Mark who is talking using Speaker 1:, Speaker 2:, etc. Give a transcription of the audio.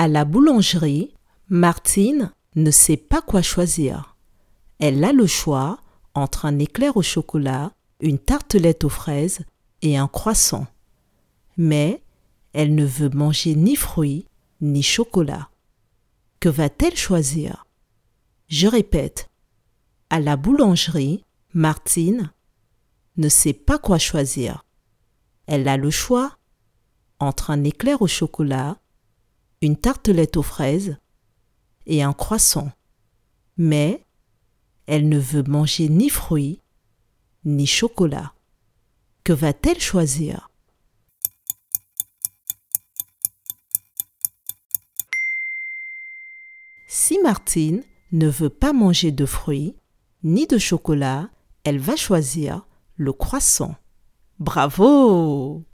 Speaker 1: À la boulangerie, Martine ne sait pas quoi choisir. Elle a le choix entre un éclair au chocolat, une tartelette aux fraises et un croissant. Mais elle ne veut manger ni fruits ni chocolat. Que va-t-elle choisir? Je répète. À la boulangerie, Martine ne sait pas quoi choisir. Elle a le choix entre un éclair au chocolat, une tartelette aux fraises et un croissant. Mais elle ne veut manger ni fruits ni chocolat. Que va-t-elle choisir? Si Martine ne veut pas manger de fruits ni de chocolat, elle va choisir le croissant. Bravo